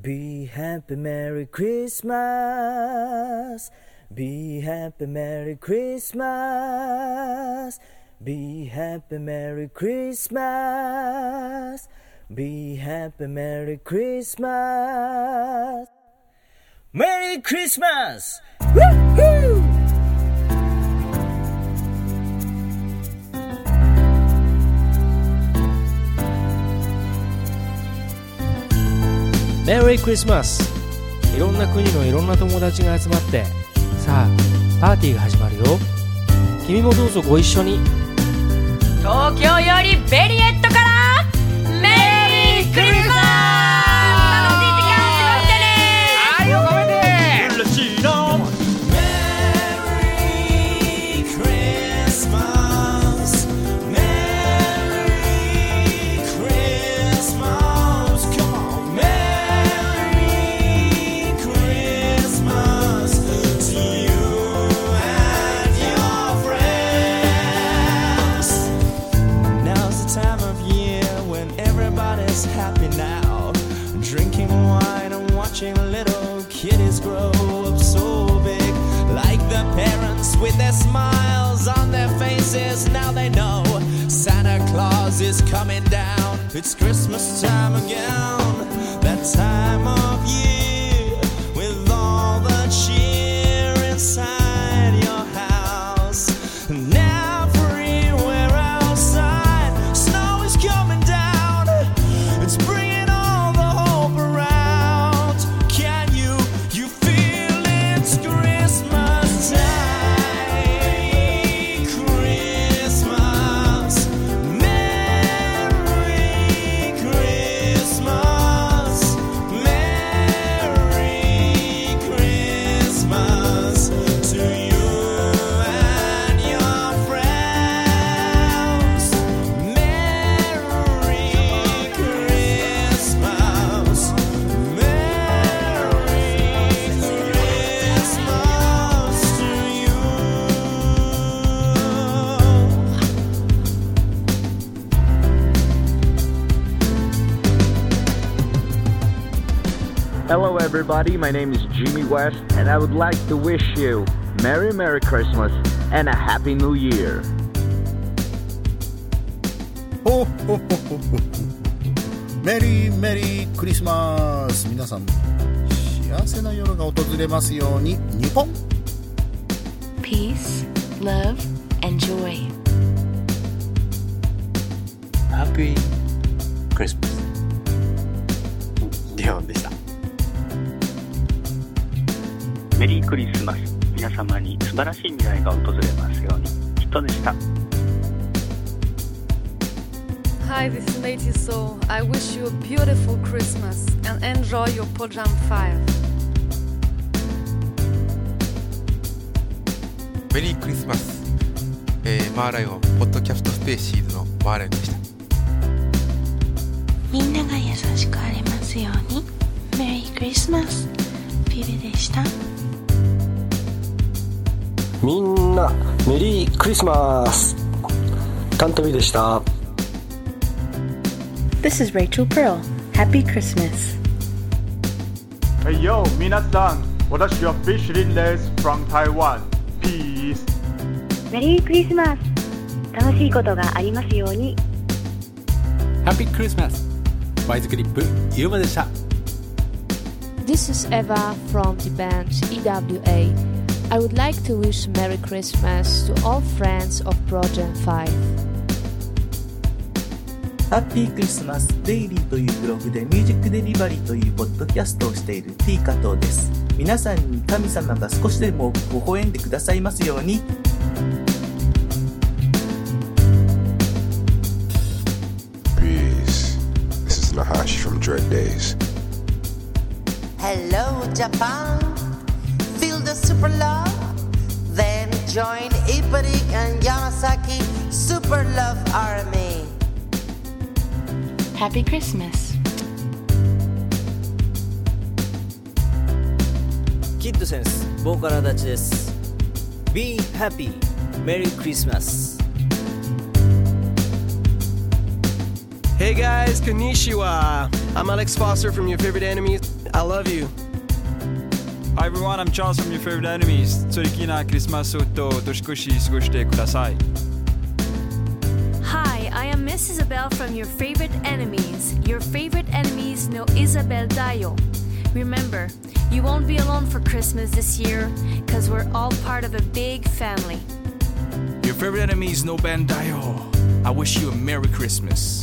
Be happy, Merry Christmas. Be happy, Merry Christmas. Be happy, Merry Christmas. Be happy, Merry Christmas. Merry Christmas! メリークリスマスいろんな国のいろんな友達が集まってさあパーティーが始まるよ。君もどうぞご一緒に。東京よりベリエットから when everybody's happy now. Drinking wine and watching little kiddies grow up so big. Like the parents with their smiles on their faces. Now they know Santa Claus is coming down. It's Christmas time again. That time of Hello, everybody. My name is Jimi West, and I would like to wish you Merry, Merry Christmas and a Happy New Year. Ho, ho, ho, ho, ho. Merry, メリーメリークリスマス皆さん幸せな夜が訪れますようにニュポン Peace, love, and joy. Happy Christmas. ではねメリークリスマス皆様に素晴らしい未来が訪れますようにヒットでした Hi, this is Lady Soul. I wish you a beautiful Christmas and enjoy your Pojam 5. メリークリスマス、えーマーライオンポッドキャストスペーシーズのマーライオンでしたみんなが優しくありますように。メリークリスマス。ビビでした。みんなメリークリスマスタントビでした This is Rachel Pearl. Happy Christmas. Hey yo, 皆さん、私はフィッシュリンです from Taiwan. Peace. メリークリスマス楽しいことがありますようにハッピークリスマスワイズクリップゆうまでした This is Eva from the band EWA. I would like to wish Merry Christmas to all friends of Project 5. Happy Christmas, 5. ハッピークリスマスデイリーというブログでミュージックデリバリーというポッドキャストをしている T 加藤です。皆さんに神様が少しでも微笑んでくださいますように。Peace. This is Nahash from Dread Daze. Hello, Japan. Feel the super love? Then join Iparik and Yamasaki Super Love Army. Happy Christmas. キッドセンスボーカル足立です Be happy Merry Christmas Hey guys, konnichiwa. I'm Alex Foster from Your Favorite Enemies. I love you. Hi everyone, I'm Charles from Your Favorite Enemies. 素敵なクリスマスと年越し過ごしてください。 Hi, I am Miss Isabel from Your Favorite Enemies. Your Favorite Enemies no Isabel Dayo. Remember, you won't be alone for Christmas this year because we're all part of a big family. Your favorite enemies, no Bandayo. I wish you a Merry Christmas.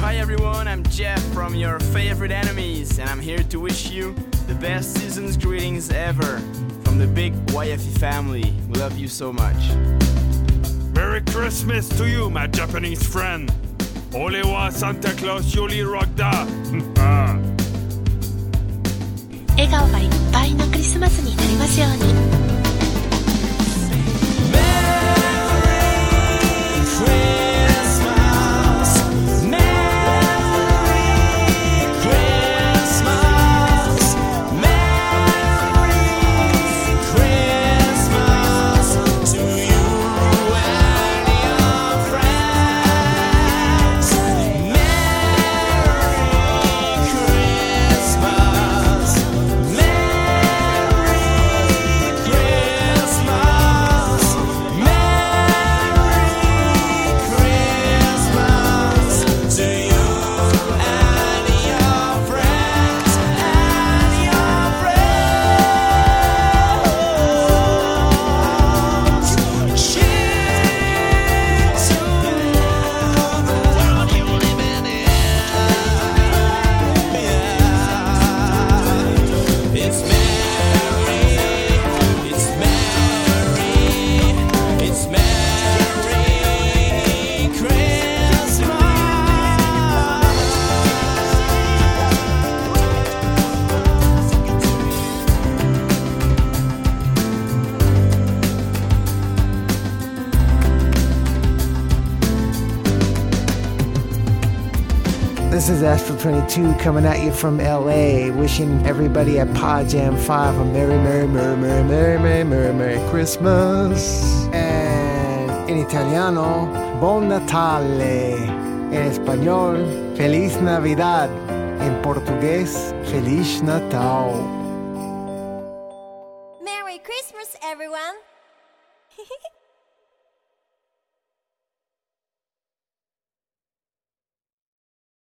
Hi everyone, I'm Jeff from Your Favorite Enemies, and I'm here to wish you the best season's greetings ever from the big YFE family. We love you so much. Merry Christmas to you, my Japanese friend. Ole wa Santa Claus Yoli Rogda. 笑顔がいっぱいのクリスマスになりますように This is Astral 22 coming at you from LA, wishing everybody at Pod Jam 5 a Merry, Merry, Merry, Merry, Merry, Merry, Merry, Merry Christmas. And in Italiano, Buon Natale. En español, Feliz Navidad. En portugués, Feliz Natal. Merry Christmas, everyone!